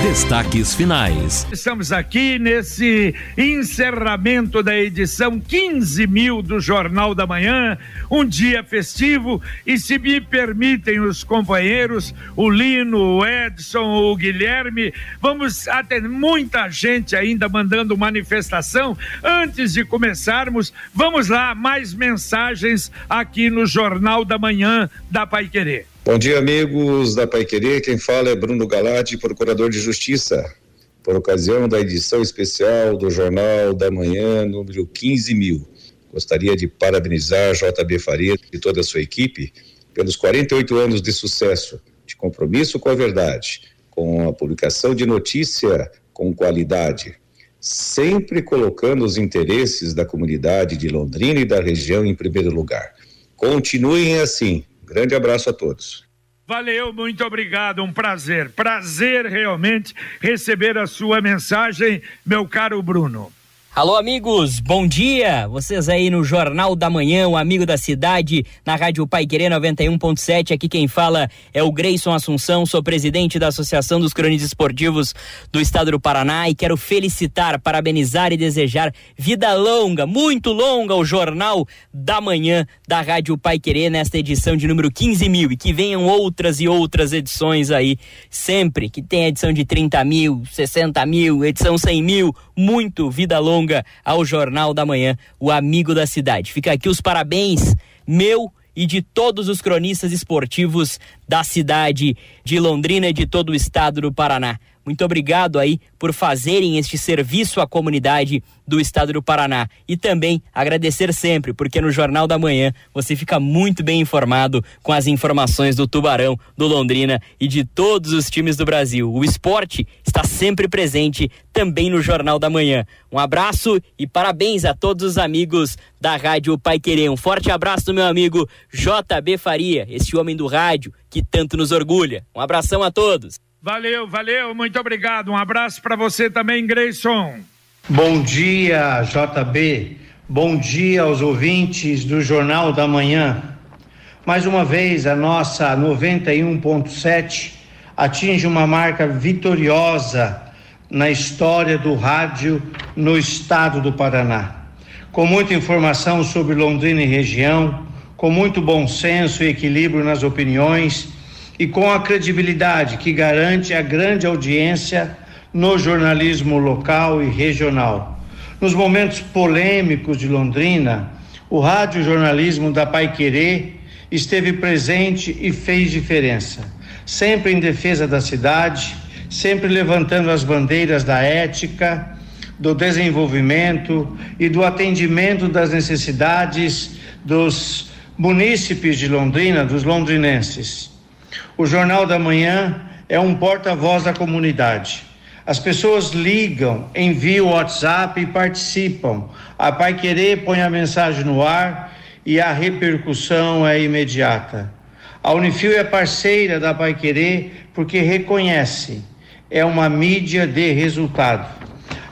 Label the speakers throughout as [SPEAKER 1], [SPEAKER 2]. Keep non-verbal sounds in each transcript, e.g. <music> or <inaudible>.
[SPEAKER 1] Destaques finais.
[SPEAKER 2] Estamos aqui nesse encerramento da edição 15 mil do Jornal da Manhã, um dia festivo. E se me permitem os companheiros, o Lino, o Edson, o Guilherme, vamos ter muita gente ainda mandando manifestação. Antes de começarmos, vamos lá, mais mensagens aqui no Jornal da Manhã da Pai Querer.
[SPEAKER 3] Bom dia, amigos da Pai Querer. Quem fala é Bruno Galati, procurador de Justiça, por ocasião da edição especial do Jornal da Manhã, número 15 mil. Gostaria de parabenizar JB Faria e toda a sua equipe pelos 48 anos de sucesso, de compromisso com a verdade, com a publicação de notícia com qualidade, sempre colocando os interesses da comunidade de Londrina e da região em primeiro lugar. Continuem assim Grande abraço a todos.
[SPEAKER 2] Valeu, muito obrigado, um prazer. Prazer realmente receber a sua mensagem, meu caro Bruno.
[SPEAKER 4] Alô, amigos, bom dia! Vocês aí no Jornal da Manhã, o amigo da cidade, na Rádio Pai Querer 91.7. Aqui quem fala é o Grayson Assunção, sou presidente da Associação dos Cronistas Esportivos do Estado do Paraná e quero felicitar, parabenizar e desejar vida longa, muito longa, ao Jornal da Manhã da Rádio Pai Querer nesta edição de número 15 mil e que venham outras e outras edições aí, sempre que tem edição de 30 mil, 60 mil, edição 100 mil, muito vida longa longa ao Jornal da Manhã, o amigo da cidade. Fica aqui os parabéns, meu e de todos os cronistas esportivos da cidade de Londrina e de todo o estado do Paraná. Muito obrigado aí por fazerem este serviço à comunidade do estado do Paraná. E também agradecer sempre, porque no Jornal da Manhã você fica muito bem informado com as informações do Tubarão, do Londrina e de todos os times do Brasil. O esporte está sempre presente também no Jornal da Manhã. Um abraço e parabéns a todos os amigos da Rádio Pai Querer. Um forte abraço do meu amigo JB Faria, esse homem do rádio que tanto nos orgulha. Um abração a todos.
[SPEAKER 2] Valeu, valeu, muito obrigado. Um abraço para você também, Grayson.
[SPEAKER 5] Bom dia, JB. Bom dia aos ouvintes do Jornal da Manhã. Mais uma vez, a nossa 91.7 atinge uma marca vitoriosa na história do rádio no estado do Paraná. Com muita informação sobre Londrina e região, com muito bom senso e equilíbrio nas opiniões e com a credibilidade que garante a grande audiência no jornalismo local e regional. Nos momentos polêmicos de Londrina, o rádio jornalismo da Pai Querer esteve presente e fez diferença, sempre em defesa da cidade, sempre levantando as bandeiras da ética, do desenvolvimento e do atendimento das necessidades dos munícipes de Londrina, dos londrinenses. O Jornal da Manhã é um porta-voz da comunidade. As pessoas ligam, enviam WhatsApp e participam. A Pai Querer põe a mensagem no ar e a repercussão é imediata. A Unifil é parceira da Pai Querer porque reconhece, é uma mídia de resultado.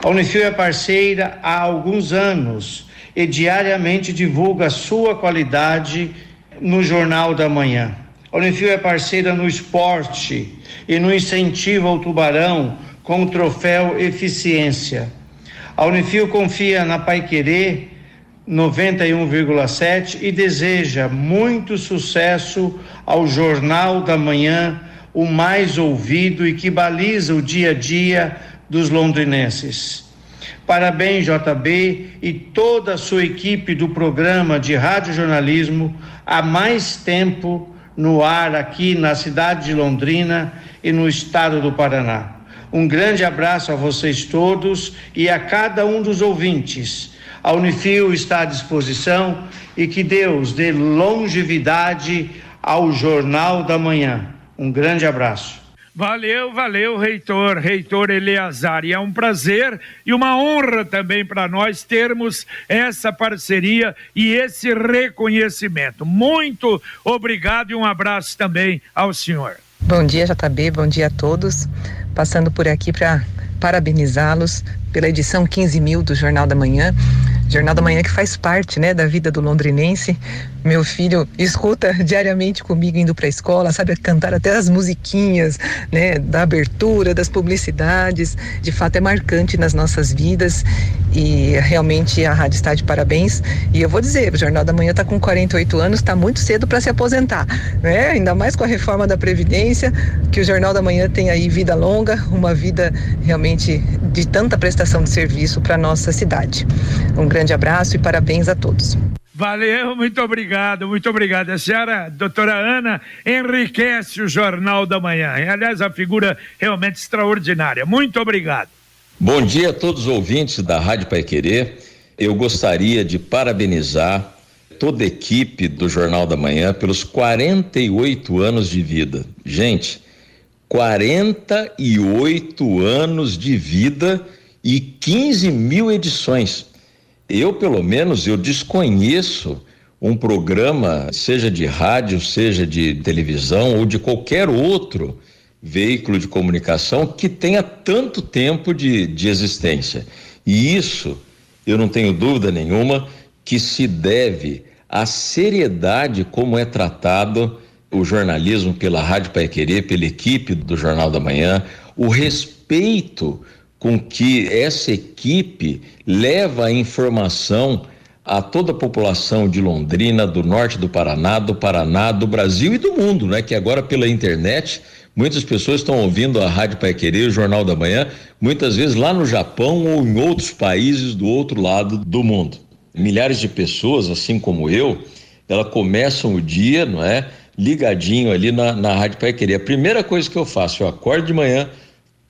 [SPEAKER 5] A Unifil é parceira há alguns anos e diariamente divulga sua qualidade no Jornal da Manhã. A Unifil é parceira no esporte e no incentivo ao tubarão com o troféu Eficiência. A Unifil confia na Pai Querer 91,7 e deseja muito sucesso ao Jornal da Manhã, o mais ouvido e que baliza o dia a dia dos londrinenses. Parabéns, JB, e toda a sua equipe do programa de rádio jornalismo há mais tempo no ar aqui na cidade de Londrina e no estado do Paraná. Um grande abraço a vocês todos e a cada um dos ouvintes. A Unifil está à disposição e que Deus dê longevidade ao Jornal da Manhã. Um grande abraço.
[SPEAKER 2] Valeu, valeu, reitor, reitor Eleazar. E é um prazer e uma honra também para nós termos essa parceria e esse reconhecimento. Muito obrigado e um abraço também ao senhor.
[SPEAKER 6] Bom dia, JB, bom dia a todos. Passando por aqui para parabenizá-los pela edição 15 mil do Jornal da Manhã. Jornal da Manhã que faz parte, né, da vida do londrinense. Meu filho escuta diariamente comigo indo para a escola, sabe cantar até as musiquinhas, né, da abertura, das publicidades. De fato é marcante nas nossas vidas e realmente a rádio está de parabéns. E eu vou dizer, o Jornal da Manhã está com 48 anos, está muito cedo para se aposentar, né? Ainda mais com a reforma da previdência, que o Jornal da Manhã tem aí vida longa, uma vida realmente de tanta prestação de serviço para nossa cidade. Um grande abraço e parabéns a todos.
[SPEAKER 2] Valeu, muito obrigado, muito obrigado. A senhora, doutora Ana, enriquece o Jornal da Manhã. Aliás, a figura realmente extraordinária. Muito obrigado.
[SPEAKER 7] Bom dia a todos os ouvintes da Rádio Pai Querer. Eu gostaria de parabenizar toda a equipe do Jornal da Manhã pelos 48 anos de vida. Gente, 48 anos de vida e 15 mil edições. Eu, pelo menos, eu desconheço um programa, seja de rádio, seja de televisão ou de qualquer outro veículo de comunicação que tenha tanto tempo de, de existência. E isso, eu não tenho dúvida nenhuma, que se deve à seriedade como é tratado o jornalismo pela Rádio Pai Querer, pela equipe do Jornal da Manhã, o respeito com que essa equipe leva a informação a toda a população de Londrina, do norte do Paraná, do Paraná, do Brasil e do mundo, né? Que agora pela internet muitas pessoas estão ouvindo a Rádio Pai Querer, o Jornal da Manhã, muitas vezes lá no Japão ou em outros países do outro lado do mundo. Milhares de pessoas, assim como eu, elas começam o dia, não é? Ligadinho ali na, na Rádio Pai Querer. A primeira coisa que eu faço, eu acordo de manhã,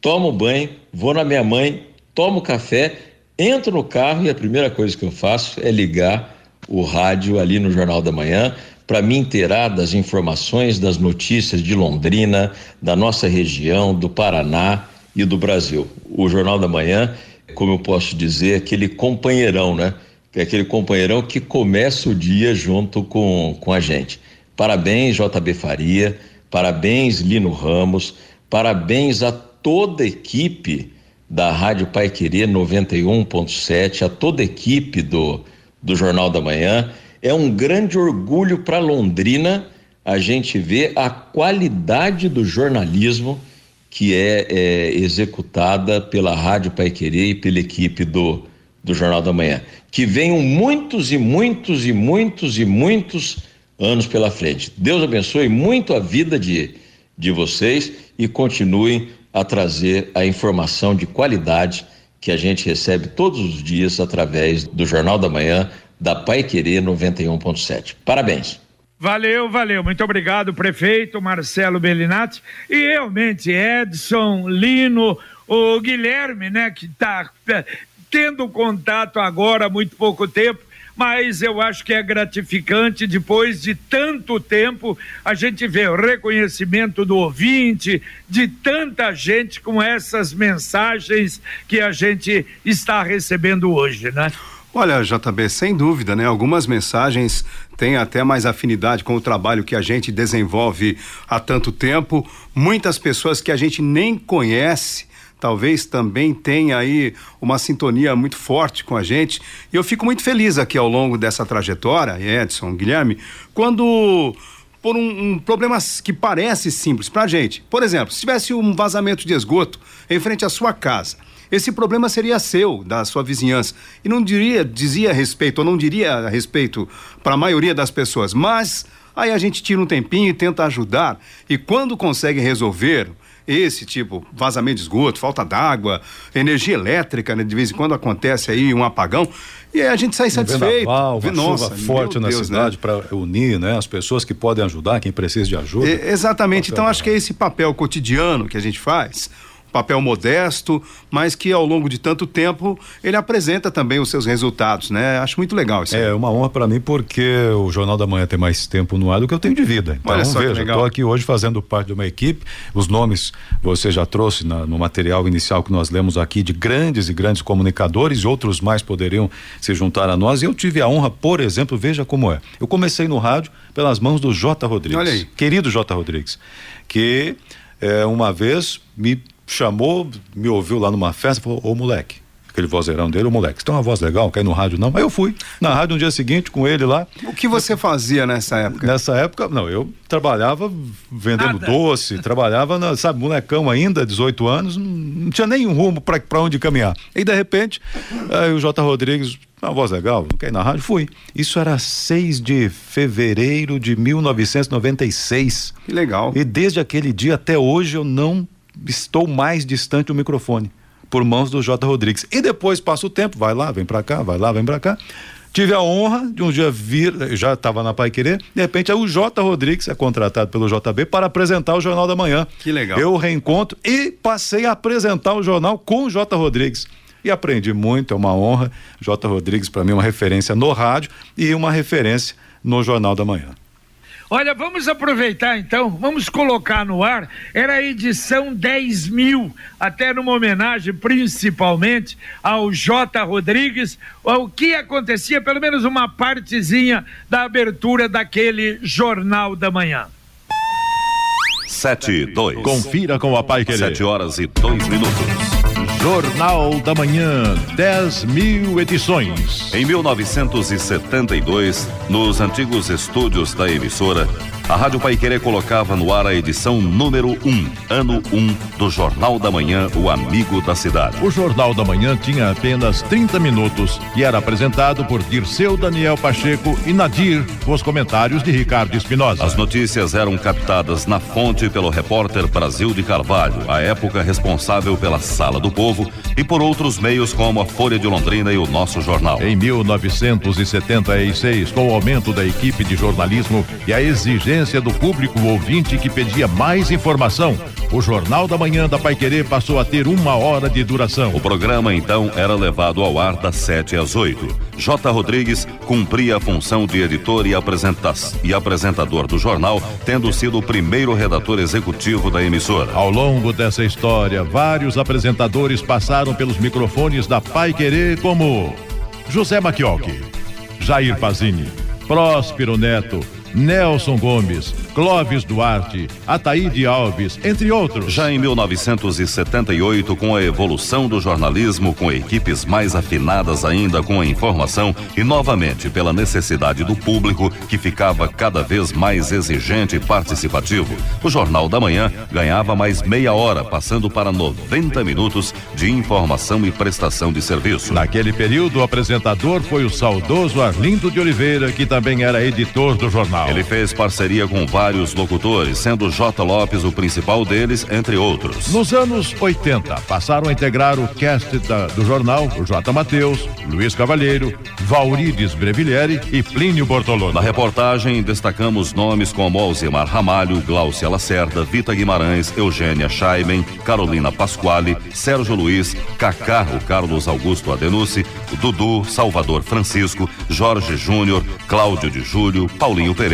[SPEAKER 7] tomo banho, vou na minha mãe, tomo café, entro no carro e a primeira coisa que eu faço é ligar o rádio ali no Jornal da Manhã para me inteirar das informações, das notícias de Londrina, da nossa região, do Paraná e do Brasil. O Jornal da Manhã, como eu posso dizer, é aquele companheirão, né? É aquele companheirão que começa o dia junto com, com a gente. Parabéns, JB Faria, parabéns, Lino Ramos, parabéns a toda a equipe da Rádio Pai Querer 91.7, a toda a equipe do, do Jornal da Manhã. É um grande orgulho para Londrina a gente ver a qualidade do jornalismo que é, é executada pela Rádio Pai Querer e pela equipe do, do Jornal da Manhã. Que venham muitos e muitos e muitos e muitos anos pela frente. Deus abençoe muito a vida de, de vocês e continuem a trazer a informação de qualidade que a gente recebe todos os dias através do Jornal da Manhã da Pai Querer 91.7. Parabéns.
[SPEAKER 2] Valeu, valeu. Muito obrigado, prefeito Marcelo Bellinati. E realmente, Edson, Lino, o Guilherme, né, que está é, tendo contato agora há muito pouco tempo mas eu acho que é gratificante depois de tanto tempo a gente ver o reconhecimento do ouvinte, de tanta gente com essas mensagens que a gente está recebendo hoje, né?
[SPEAKER 8] Olha, JB, sem dúvida, né? Algumas mensagens têm até mais afinidade com o trabalho que a gente desenvolve há tanto tempo. Muitas pessoas que a gente nem conhece talvez também tenha aí uma sintonia muito forte com a gente. E eu fico muito feliz aqui ao longo dessa trajetória, Edson, Guilherme, quando por um, um problema que parece simples para a gente. Por exemplo, se tivesse um vazamento de esgoto em frente à sua casa, esse problema seria seu, da sua vizinhança. E não diria, dizia respeito, ou não diria a respeito para a maioria das pessoas, mas aí a gente tira um tempinho e tenta ajudar. E quando consegue resolver esse tipo, vazamento de esgoto, falta d'água, energia elétrica, né? De vez em quando acontece aí um apagão. E aí a gente sai satisfeito.
[SPEAKER 9] Vendaval, uma Nossa, chuva forte na Deus, cidade né? para unir né, as pessoas que podem ajudar, quem precisa de ajuda.
[SPEAKER 8] É, exatamente. Então acho que é esse papel cotidiano que a gente faz papel modesto, mas que ao longo de tanto tempo ele apresenta também os seus resultados, né? Acho muito legal isso.
[SPEAKER 9] É uma honra para mim porque o Jornal da Manhã tem mais tempo no ar do que eu tenho de vida. Então Olha só veja, estou aqui hoje fazendo parte de uma equipe. Os nomes você já trouxe na, no material inicial que nós lemos aqui de grandes e grandes comunicadores, outros mais poderiam se juntar a nós. E eu tive a honra, por exemplo, veja como é. Eu comecei no rádio pelas mãos do J. Rodrigues,
[SPEAKER 8] Olha aí.
[SPEAKER 9] querido J. Rodrigues, que é, uma vez me chamou, me ouviu lá numa festa, falou: Ô moleque, aquele vozeirão dele, o moleque, você tem uma voz legal, quer ir no rádio não? Aí eu fui na rádio no dia seguinte com ele lá.
[SPEAKER 8] O que você fazia nessa época?
[SPEAKER 9] Nessa época, não, eu trabalhava vendendo Nada. doce, trabalhava, na, sabe, molecão ainda, 18 anos, não, não tinha nenhum rumo para onde caminhar. E de repente, aí o J. Rodrigues, uma voz legal, quer ir na rádio? Fui. Isso era 6 de fevereiro de 1996.
[SPEAKER 8] Que legal.
[SPEAKER 9] E desde aquele dia até hoje eu não estou mais distante do microfone por mãos do J. Rodrigues. E depois passa o tempo, vai lá, vem para cá, vai lá, vem para cá. Tive a honra de um dia vir, já estava na Pai Querer, de repente é o J. Rodrigues, é contratado pelo JB para apresentar o Jornal da Manhã.
[SPEAKER 8] Que legal.
[SPEAKER 9] Eu reencontro e passei a apresentar o jornal com o J. Rodrigues. E aprendi muito, é uma honra. J. Rodrigues, para mim, é uma referência no rádio e uma referência no Jornal da Manhã.
[SPEAKER 2] Olha, vamos aproveitar então, vamos colocar no ar. Era a edição 10 mil, até numa homenagem principalmente ao J. Rodrigues, o que acontecia, pelo menos uma partezinha da abertura daquele Jornal da Manhã.
[SPEAKER 10] Sete, dois.
[SPEAKER 11] Confira com a Pai Querer.
[SPEAKER 10] Sete horas e dois minutos.
[SPEAKER 11] Jornal da Manhã, 10 mil edições.
[SPEAKER 10] Em 1972, nos antigos estúdios da emissora, a Rádio Paiquerê colocava no ar a edição número 1, ano 1, do Jornal da Manhã, o Amigo da Cidade.
[SPEAKER 11] O Jornal da Manhã tinha apenas 30 minutos e era apresentado por Dirceu Daniel Pacheco e Nadir, com os comentários de Ricardo Espinosa.
[SPEAKER 10] As notícias eram captadas na fonte pelo repórter Brasil de Carvalho, à época responsável pela Sala do Povo, e por outros meios como a Folha de Londrina e o Nosso Jornal.
[SPEAKER 11] Em 1976, com o aumento da equipe de jornalismo e a exigência do público ouvinte que pedia mais informação. O Jornal da Manhã da Paiquerê passou a ter uma hora de duração.
[SPEAKER 10] O programa então era levado ao ar das 7 às 8. J. Rodrigues cumpria a função de editor e, e apresentador do jornal, tendo sido o primeiro redator executivo da emissora.
[SPEAKER 11] Ao longo dessa história, vários apresentadores passaram pelos microfones da Paiquerê, como José Machiocchi, Jair Pazini, Próspero Neto, Nelson Gomes, Clóvis Duarte, Ataíde Alves, entre outros.
[SPEAKER 10] Já em 1978, com a evolução do jornalismo, com equipes mais afinadas ainda com a informação e novamente pela necessidade do público que ficava cada vez mais exigente e participativo, o Jornal da Manhã ganhava mais meia hora, passando para 90 minutos de informação e prestação de serviço.
[SPEAKER 11] Naquele período, o apresentador foi o saudoso Arlindo de Oliveira, que também era editor do jornal.
[SPEAKER 10] Ele fez parceria com vários locutores, sendo J. Lopes o principal deles, entre outros.
[SPEAKER 11] Nos anos 80, passaram a integrar o cast da, do jornal o J. Mateus, Luiz Cavalheiro, Vaurides Brevillieri e Plínio Bortolone.
[SPEAKER 10] Na reportagem, destacamos nomes como Alzimar Ramalho, Glaucia Lacerda, Vita Guimarães, Eugênia Scheiben, Carolina Pasquale, Sérgio Luiz, Cacá, o Carlos Augusto Adenucci, Dudu, Salvador Francisco, Jorge Júnior, Cláudio de Júlio, Paulinho Pereira,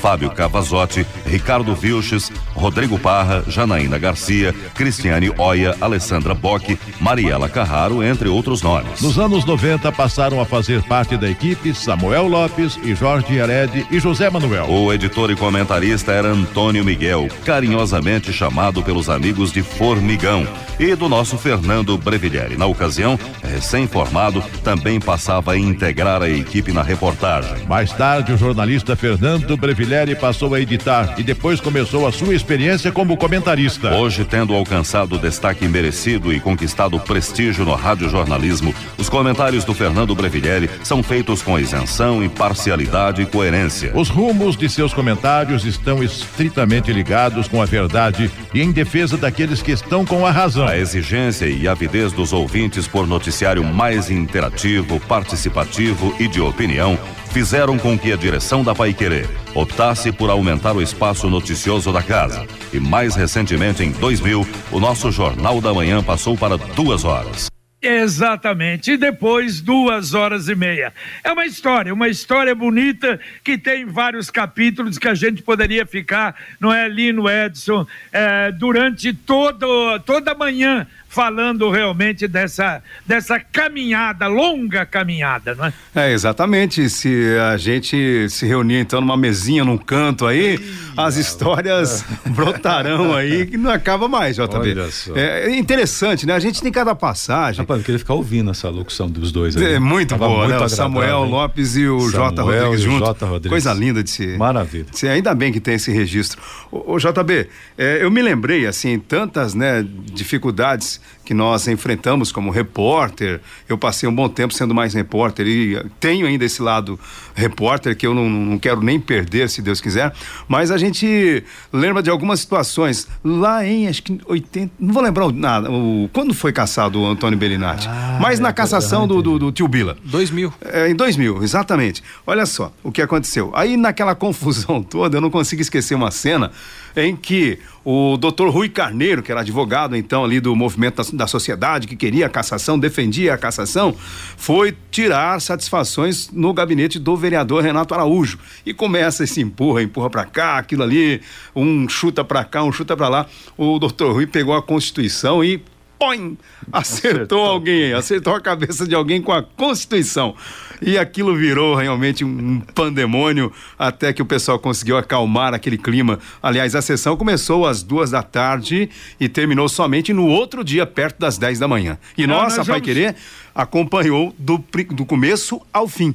[SPEAKER 10] Fábio Cavazotti, Ricardo Vilches, Rodrigo Parra, Janaína Garcia, Cristiane Oia, Alessandra Bock, Mariela Carraro, entre outros nomes.
[SPEAKER 11] Nos anos 90 passaram a fazer parte da equipe Samuel Lopes e Jorge Hered e José Manuel.
[SPEAKER 10] O editor e comentarista era Antônio Miguel, carinhosamente chamado pelos amigos de Formigão, e do nosso Fernando Brevillieri. Na ocasião, recém-formado, também passava a integrar a equipe na reportagem.
[SPEAKER 11] Mais tarde, o jornalista Fernando Brevillieri passou a editar e depois começou a sua experiência como comentarista.
[SPEAKER 10] Hoje, tendo alcançado destaque merecido e conquistado prestígio no radiojornalismo, os comentários do Fernando Brevillieri são feitos com isenção, imparcialidade e coerência.
[SPEAKER 11] Os rumos de seus comentários estão estritamente ligados com a verdade e em defesa daqueles que estão com a razão.
[SPEAKER 10] A exigência e avidez dos ouvintes por noticiário mais interativo, participativo e de opinião fizeram com que a direção da Pai Querer optasse por aumentar o espaço noticioso da casa. E mais recentemente, em 2000, o nosso Jornal da Manhã passou para duas horas.
[SPEAKER 2] Exatamente, e depois duas horas e meia. É uma história, uma história bonita que tem vários capítulos que a gente poderia ficar, não é, Lino Edson, é, durante todo, toda a manhã falando realmente dessa, dessa caminhada, longa caminhada, não é?
[SPEAKER 8] É, exatamente. Se a gente se reunir então numa mesinha, num canto aí, as histórias <laughs> <laughs> brotarão aí que não acaba mais, JB. É, é interessante, né? A gente tem cada passagem.
[SPEAKER 9] Rapaz, eu queria ficar ouvindo essa locução dos dois aí.
[SPEAKER 8] É muito Tava boa, muito né? O Samuel hein? Lopes e o J. Rodrigues junto. J. Rodrigues. Coisa linda de se.
[SPEAKER 9] Maravilha.
[SPEAKER 8] Se, ainda bem que tem esse registro. O, o JB, é, eu me lembrei, assim, tantas né, dificuldades que nós enfrentamos como repórter. Eu passei um bom tempo sendo mais repórter e tenho ainda esse lado repórter que eu não, não quero nem perder, se Deus quiser. Mas a gente lembra de algumas situações lá em acho que 80, não vou lembrar nada. O, quando foi caçado o Antônio Bellinati? Ah, Mas na é, cassação do, do, do tio Bila.
[SPEAKER 9] 2000.
[SPEAKER 8] É, em 2000, exatamente. Olha só o que aconteceu. Aí naquela <laughs> confusão toda, eu não consigo esquecer uma cena em que o doutor Rui Carneiro, que era advogado então ali do movimento da, da, sociedade, que queria a cassação, defendia a cassação, foi tirar satisfações no gabinete do vereador Renato Araújo. E começa esse empurra, empurra para cá, aquilo ali, um chuta para cá, um chuta para lá. O doutor Rui pegou a Constituição e põe, acertou, acertou, alguém, acertou a cabeça de alguém com a Constituição. E aquilo virou realmente um pandemônio até que o pessoal conseguiu acalmar aquele clima. Aliás, a sessão começou às duas da tarde e terminou somente no outro dia, perto das dez da manhã. E Não, nossa, Pai vamos... Querer acompanhou do, do começo ao fim.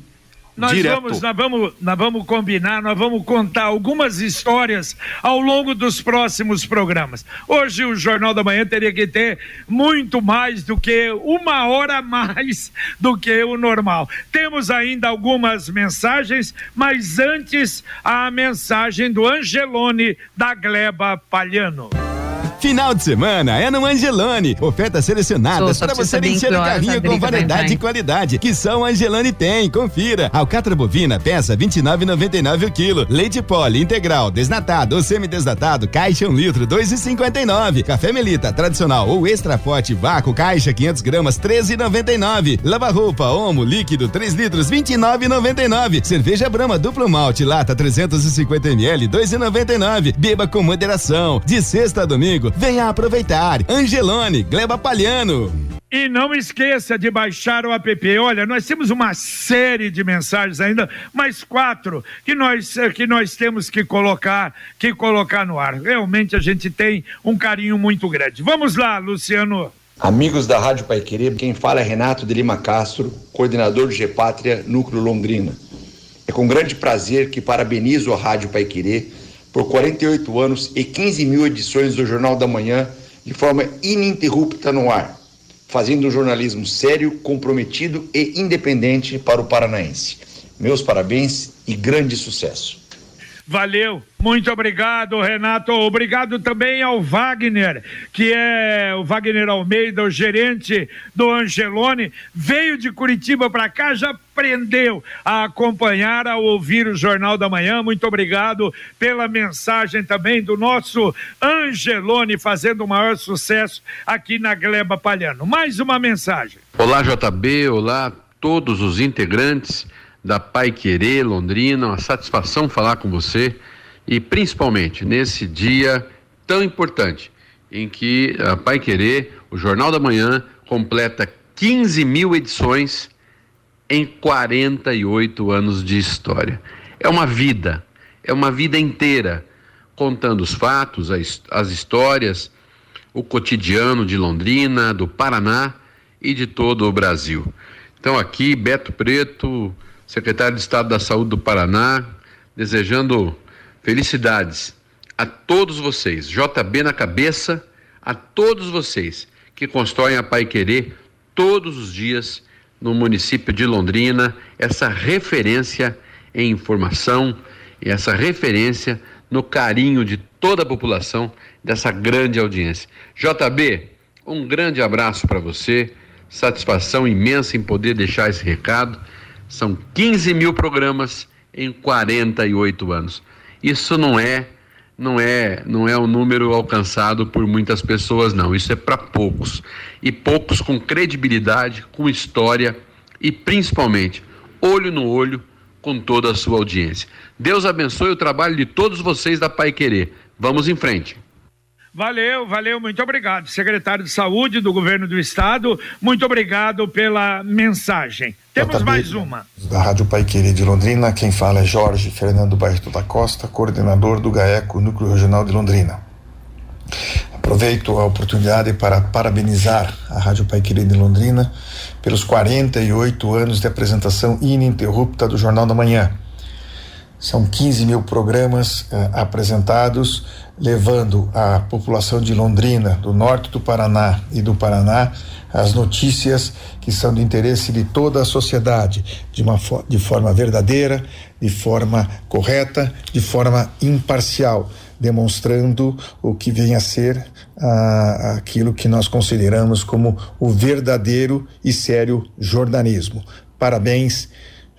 [SPEAKER 2] Nós Direto. vamos, nós vamos, nós vamos combinar, nós vamos contar algumas histórias ao longo dos próximos programas. Hoje o Jornal da Manhã teria que ter muito mais do que uma hora mais do que o normal. Temos ainda algumas mensagens, mas antes a mensagem do Angelone da Gleba Palhano.
[SPEAKER 12] Final de semana é no Angelone. Ofertas selecionadas para você encher o carrinho com variedade e qualidade que só Angelone tem. Confira. Alcatra bovina peça 29,99 o quilo. Leite poli integral desnatado ou semi-desnatado caixa 1 um litro 2,59. Café Melita tradicional ou extra forte vácuo caixa 500 gramas 13,99. Lava roupa Omo líquido 3 litros 29,99. Cerveja Brama duplo malte lata 350 ml 2,99. Beba com moderação. De sexta a domingo Venha aproveitar. Angelone, Gleba Palhano.
[SPEAKER 2] E não esqueça de baixar o app. Olha, nós temos uma série de mensagens ainda, mais quatro que nós que nós temos que colocar, que colocar no ar. Realmente a gente tem um carinho muito grande. Vamos lá, Luciano.
[SPEAKER 13] Amigos da Rádio Pai Querer, quem fala é Renato de Lima Castro, coordenador do Gepátria Núcleo Londrina. É com grande prazer que parabenizo a Rádio Pai Querer por 48 anos e 15 mil edições do Jornal da Manhã de forma ininterrupta no ar, fazendo um jornalismo sério, comprometido e independente para o paranaense. Meus parabéns e grande sucesso.
[SPEAKER 2] Valeu, muito obrigado, Renato. Obrigado também ao Wagner, que é o Wagner Almeida, o gerente do Angelone. Veio de Curitiba para cá, já aprendeu a acompanhar, a ouvir o Jornal da Manhã. Muito obrigado pela mensagem também do nosso Angelone, fazendo o maior sucesso aqui na Gleba Palhano. Mais uma mensagem.
[SPEAKER 14] Olá, JB. Olá, todos os integrantes da Pai Querer Londrina, uma satisfação falar com você e principalmente nesse dia tão importante em que a Pai Querer, o Jornal da Manhã, completa 15 mil edições em 48 anos de história. É uma vida, é uma vida inteira contando os fatos, as histórias, o cotidiano de Londrina, do Paraná e de todo o Brasil. Então aqui Beto Preto, secretário de Estado da Saúde do Paraná, desejando felicidades a todos vocês, JB na cabeça, a todos vocês que constroem a Pai Querer todos os dias no município de Londrina, essa referência em informação e essa referência no carinho de toda a população dessa grande audiência. JB, um grande abraço para você, satisfação imensa em poder deixar esse recado são 15 mil programas em 48 anos. Isso não é, não é, não é um número alcançado por muitas pessoas, não. Isso é para poucos e poucos com credibilidade, com história e principalmente olho no olho com toda a sua audiência. Deus abençoe o trabalho de todos vocês da Pai Querer. Vamos em frente.
[SPEAKER 2] Valeu, valeu, muito obrigado. Secretário de Saúde do Governo do Estado, muito obrigado pela mensagem. Temos mais uma.
[SPEAKER 15] Da Rádio Pai Querer de Londrina, quem fala é Jorge Fernando Barreto da Costa, coordenador do GAECO, Núcleo Regional de Londrina. Aproveito a oportunidade para parabenizar a Rádio Pai Querer de Londrina pelos 48 anos de apresentação ininterrupta do Jornal da Manhã. São 15 mil programas eh, apresentados, levando à população de Londrina, do norte do Paraná e do Paraná, as notícias que são de interesse de toda a sociedade, de, uma, de forma verdadeira, de forma correta, de forma imparcial demonstrando o que vem a ser ah, aquilo que nós consideramos como o verdadeiro e sério jornalismo. Parabéns,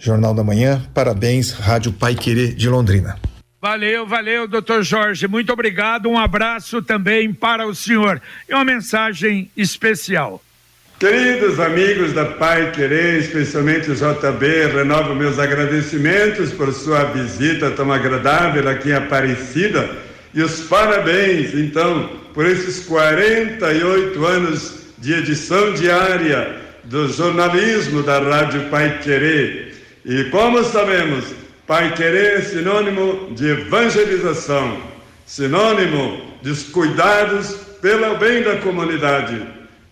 [SPEAKER 15] Jornal da Manhã, parabéns, Rádio Pai Querer de Londrina.
[SPEAKER 2] Valeu, valeu, doutor Jorge. Muito obrigado. Um abraço também para o senhor. E uma mensagem especial.
[SPEAKER 16] Queridos amigos da Pai Querer, especialmente o JB, renovo meus agradecimentos por sua visita tão agradável aqui em Aparecida e os parabéns, então, por esses 48 anos de edição diária do jornalismo da Rádio Pai Querer. E como sabemos, Pai Querer é sinônimo de evangelização, sinônimo dos cuidados pelo bem da comunidade.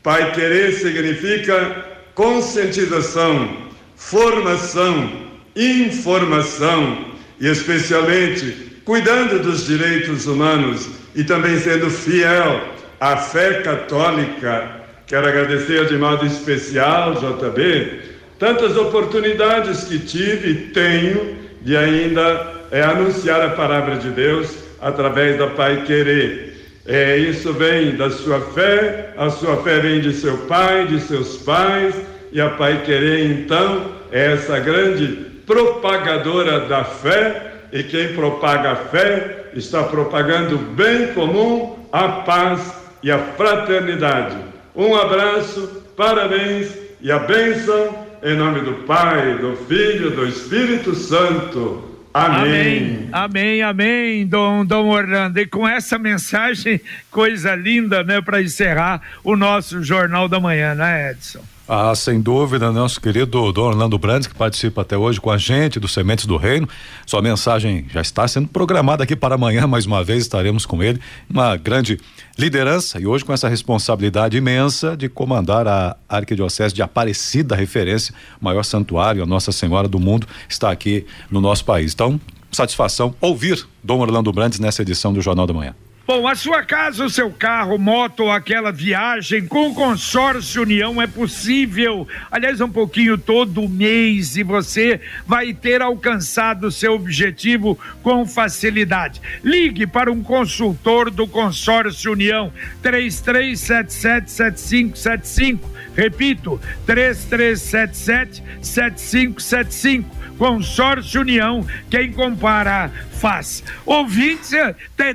[SPEAKER 16] Pai Querer significa conscientização, formação, informação e, especialmente, cuidando dos direitos humanos e também sendo fiel à fé católica. Quero agradecer de modo especial, JB, tantas oportunidades que tive e tenho de ainda é, anunciar a palavra de Deus através da Pai Querer. É, isso vem da sua fé, a sua fé vem de seu pai, de seus pais, e a Pai Querer, então, é essa grande propagadora da fé e quem propaga a fé está propagando o bem comum, a paz e a fraternidade. Um abraço, parabéns e a bênção em nome do Pai, do Filho, do Espírito Santo. Amém.
[SPEAKER 2] Amém, amém, amém, Dom, Dom Orlando. E com essa mensagem, coisa linda, né, para encerrar o nosso Jornal da Manhã, né, Edson?
[SPEAKER 9] Ah, sem dúvida, nosso querido Dom Orlando Brandes, que participa até hoje com a gente do Sementes do Reino. Sua mensagem já está sendo programada aqui para amanhã, mais uma vez estaremos com ele. Uma grande liderança e hoje com essa responsabilidade imensa de comandar a Arquidiocese de Aparecida, referência, maior santuário, a Nossa Senhora do Mundo, está aqui no nosso país. Então, satisfação ouvir Dom Orlando Brandes nessa edição do Jornal da Manhã.
[SPEAKER 2] Bom, a sua casa, o seu carro, moto aquela viagem com o consórcio União é possível. Aliás, um pouquinho todo mês e você vai ter alcançado o seu objetivo com facilidade. Ligue para um consultor do consórcio União 33777575. Repito, 33777575. Consórcio União, quem compara faz. Ouvintes,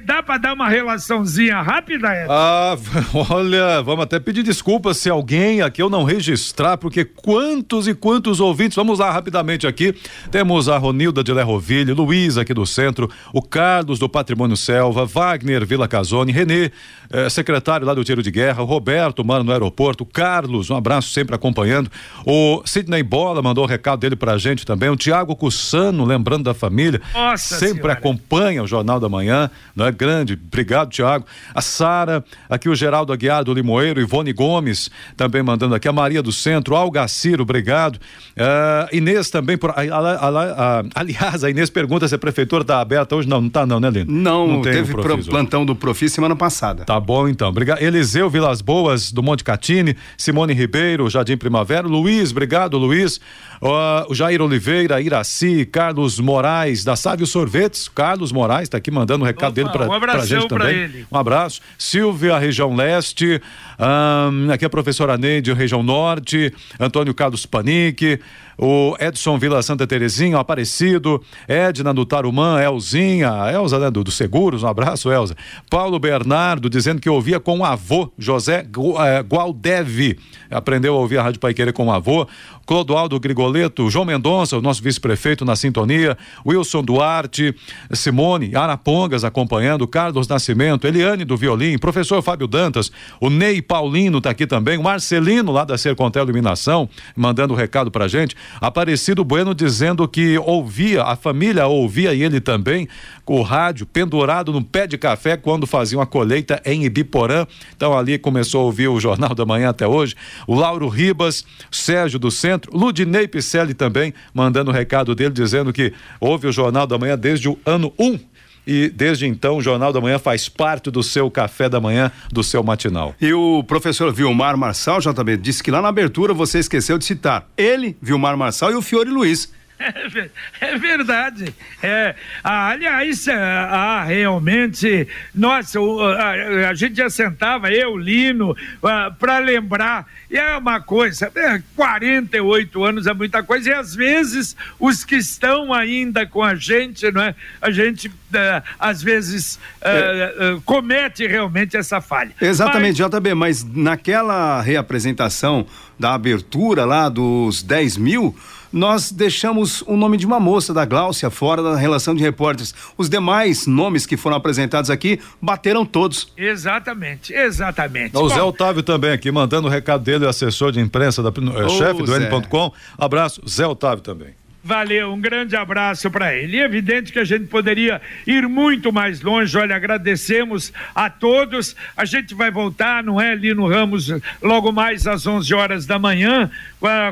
[SPEAKER 2] dá para dar uma relaçãozinha rápida?
[SPEAKER 9] Ah, <laughs> olha, vamos até pedir desculpas se alguém aqui eu não registrar, porque quantos e quantos ouvintes, vamos lá rapidamente aqui, temos a Ronilda de Lerroville, Luiz aqui do centro, o Carlos do Patrimônio Selva, Wagner Vila Casone, Renê, eh, secretário lá do Tiro de Guerra, o Roberto, mano no aeroporto, o Carlos, um abraço sempre acompanhando, o Sidney Bola mandou o recado dele pra gente também, o Tiago Cussano, lembrando da família,
[SPEAKER 2] Nossa
[SPEAKER 9] sempre
[SPEAKER 2] senhora.
[SPEAKER 9] acompanha o Jornal da Manhã, não é grande, obrigado Tiago, a Sara, aqui o Geraldo Aguiar do Limoeiro, Ivone Gomes, também mandando aqui, a Maria do Centro, Algaciro, obrigado, uh, Inês também, por, a, a, a, aliás, a Inês pergunta se a prefeitura está aberta hoje, não, não está não, né Lino?
[SPEAKER 8] Não, não teve plantão do Profi semana passada.
[SPEAKER 9] Tá bom então, obrigado, Eliseu Vilas Boas do Monte Catini, Simone Ribeiro, Jardim Primavera, Luiz, obrigado Luiz, uh, o Jair Oliveira, Iraci, Carlos Moraes, da Sávio Sorvetes, Carlos Moraes está aqui mandando o um recado Opa, dele para
[SPEAKER 2] um
[SPEAKER 9] a gente também.
[SPEAKER 2] Ele.
[SPEAKER 9] Um abraço. Silvia, região leste, um, aqui a professora Neide, região norte, Antônio Carlos Panique, o Edson Vila Santa Terezinha, Aparecido, Edna do Tarumã, Elzinha, Elza, né, do, do Seguros, um abraço, Elza. Paulo Bernardo dizendo que ouvia com o avô, José eh, Gualdev, aprendeu a ouvir a Rádio Paiqueira com o avô. Clodoaldo Grigoleto, João Mendonça, o nosso vice-prefeito na sintonia, Wilson Duarte, Simone Arapongas acompanhando, Carlos Nascimento, Eliane do Violim, professor Fábio Dantas, o Ney Paulino está aqui também, o Marcelino lá da Sercontel Iluminação, mandando um recado pra gente, Aparecido Bueno dizendo que ouvia, a família ouvia e ele também, o rádio pendurado no pé de café quando faziam a colheita em Ibiporã. Então ali começou a ouvir o Jornal da Manhã até hoje. O Lauro Ribas, Sérgio do Centro, Centro. Ludinei Picelli também mandando o um recado dele dizendo que houve o Jornal da Manhã desde o ano 1. Um, e desde então o Jornal da Manhã faz parte do seu café da manhã, do seu matinal.
[SPEAKER 8] E o professor Vilmar Marçal, JB, disse que lá na abertura você esqueceu de citar ele, Vilmar Marçal e o Fiore Luiz. <laughs>
[SPEAKER 2] É, verdade. É, ah, aliás, ah, realmente, nossa, a, a, gente já sentava, eu, Lino, ah, para lembrar. E é uma coisa, é, 48 anos é muita coisa, e às vezes os que estão ainda com a gente, não é? A gente é, às vezes é. é. comete realmente essa falha.
[SPEAKER 8] Exatamente, mas... JB, mas naquela reapresentação da abertura lá dos 10 mil nós deixamos o nome de uma moça da Gláucia fora da relação de repórteres. Os demais nomes que foram apresentados aqui bateram todos.
[SPEAKER 2] Exatamente, exatamente.
[SPEAKER 9] O Zé Otávio também aqui, mandando o recado dele, assessor de imprensa, da, oh, chefe do N.com. Abraço, Zé Otávio também.
[SPEAKER 2] Valeu, um grande abraço para ele. E é evidente que a gente poderia ir muito mais longe. Olha, agradecemos a todos. A gente vai voltar, não é, Lino Ramos, logo mais às 11 horas da manhã,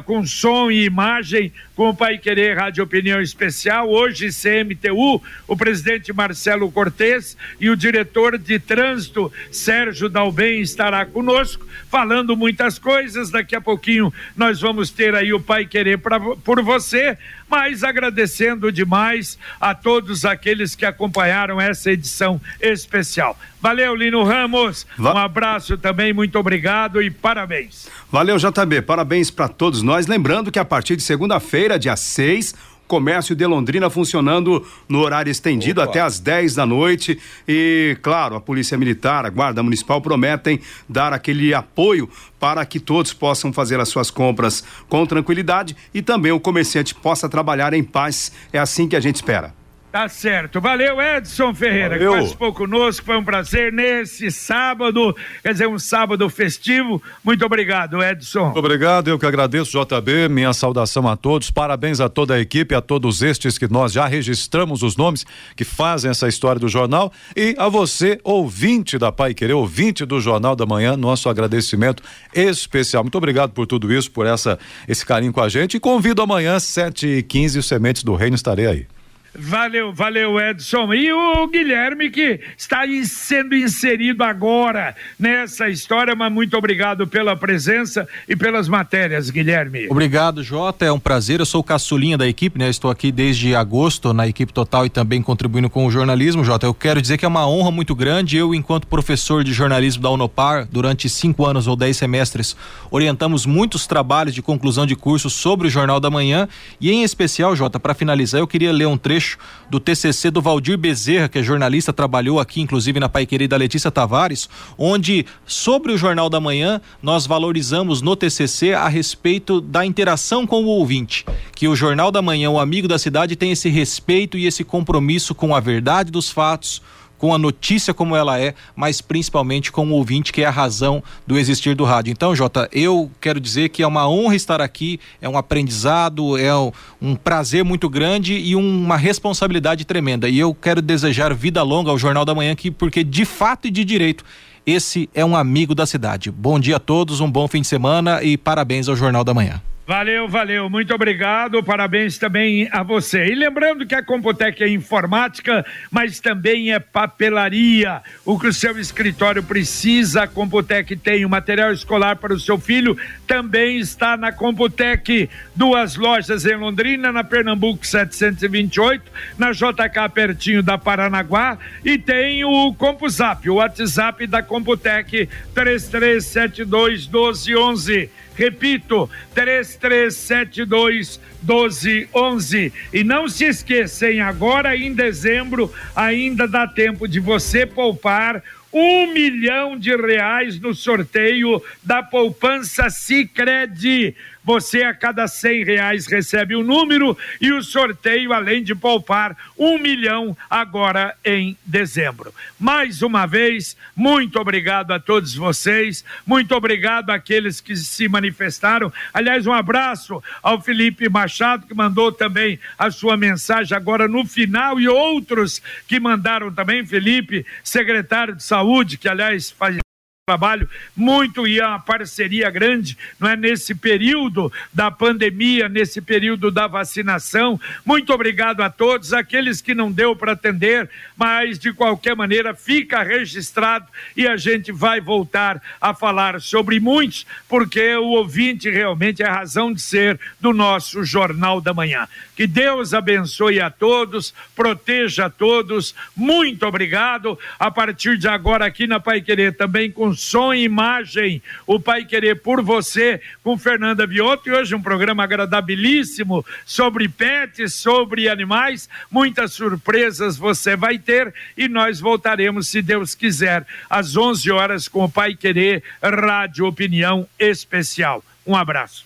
[SPEAKER 2] com som e imagem, com o Pai Querer Rádio Opinião Especial. Hoje, CMTU, o presidente Marcelo Cortes e o diretor de trânsito, Sérgio Dalben, estará conosco, falando muitas coisas. Daqui a pouquinho nós vamos ter aí o Pai Querer pra, por você mas agradecendo demais a todos aqueles que acompanharam essa edição especial. Valeu, Lino Ramos. Va um abraço também, muito obrigado e parabéns.
[SPEAKER 8] Valeu, JB. Parabéns para todos nós. Lembrando que a partir de segunda-feira, dia 6, comércio de Londrina funcionando no horário estendido Opa. até às 10 da noite. E, claro, a Polícia Militar, a Guarda Municipal prometem dar aquele apoio para que todos possam fazer as suas compras com tranquilidade e também o comerciante possa trabalhar em paz. É assim que a gente espera.
[SPEAKER 2] Tá certo. Valeu, Edson Ferreira, Valeu. que participou conosco. Foi um prazer nesse sábado, quer dizer, um sábado festivo. Muito obrigado, Edson. Muito
[SPEAKER 9] obrigado, eu que agradeço, JB. Minha saudação a todos. Parabéns a toda a equipe, a todos estes que nós já registramos os nomes que fazem essa história do jornal. E a você, ouvinte da Pai Querer, ouvinte do Jornal da Manhã, nosso agradecimento especial. Muito obrigado por tudo isso, por essa, esse carinho com a gente. E convido amanhã, 7h15, os Sementes do Reino, estarei aí.
[SPEAKER 2] Valeu, valeu, Edson. E o Guilherme, que está sendo inserido agora nessa história, mas muito obrigado pela presença e pelas matérias, Guilherme.
[SPEAKER 17] Obrigado, Jota. É um prazer. Eu sou o caçulinha da equipe, né? Estou aqui desde agosto na equipe total e também contribuindo com o jornalismo, Jota. Eu quero dizer que é uma honra muito grande. Eu, enquanto professor de jornalismo da Unopar, durante cinco anos ou dez semestres, orientamos muitos trabalhos de conclusão de curso sobre o Jornal da Manhã. E, em especial, Jota, para finalizar, eu queria ler um trecho trecho do TCC do Valdir Bezerra, que é jornalista, trabalhou aqui inclusive na Paiqueria da Letícia Tavares, onde sobre o Jornal da Manhã nós valorizamos no TCC a respeito da interação com o ouvinte, que o Jornal da Manhã, o amigo da cidade, tem esse respeito e esse compromisso com a verdade dos fatos, com a notícia como ela é, mas principalmente com o ouvinte, que é a razão do existir do rádio. Então, Jota, eu quero dizer que é uma honra estar aqui, é um aprendizado, é um prazer muito grande e uma responsabilidade tremenda. E eu quero desejar vida longa ao Jornal da Manhã aqui, porque de fato e de direito. Esse é um amigo da cidade. Bom dia a todos, um bom fim de semana e parabéns ao Jornal da Manhã.
[SPEAKER 2] Valeu, valeu, muito obrigado, parabéns também a você. E lembrando que a Computec é informática, mas também é papelaria. O que o seu escritório precisa, a Computec tem. O material escolar para o seu filho também está na Computec. Duas lojas em Londrina, na Pernambuco 728, na JK pertinho da Paranaguá e tem o CompuZap, o WhatsApp da Computec 3372 1211. Repito, 3372 1211. E não se esqueçam, agora em dezembro ainda dá tempo de você poupar um milhão de reais no sorteio da poupança Sicredi. Você, a cada cem reais, recebe um número e o sorteio, além de poupar um milhão agora em dezembro. Mais uma vez, muito obrigado a todos vocês, muito obrigado àqueles que se manifestaram. Aliás, um abraço ao Felipe Machado, que mandou também a sua mensagem agora no final, e outros que mandaram também, Felipe, secretário de saúde, que aliás faz trabalho muito e a parceria grande, não é nesse período da pandemia, nesse período da vacinação. Muito obrigado a todos, aqueles que não deu para atender, mas de qualquer maneira fica registrado e a gente vai voltar a falar sobre muitos, porque o ouvinte realmente é a razão de ser do nosso Jornal da Manhã. Que Deus abençoe a todos, proteja a todos. Muito obrigado. A partir de agora aqui na Pai Querer também com som e imagem, o Pai Querer por você, com Fernanda Vioto, e hoje um programa agradabilíssimo sobre pets, sobre animais, muitas surpresas você vai ter e nós voltaremos, se Deus quiser, às 11 horas com o Pai Querer Rádio Opinião Especial. Um abraço.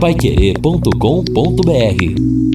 [SPEAKER 1] Paiquerê.com.br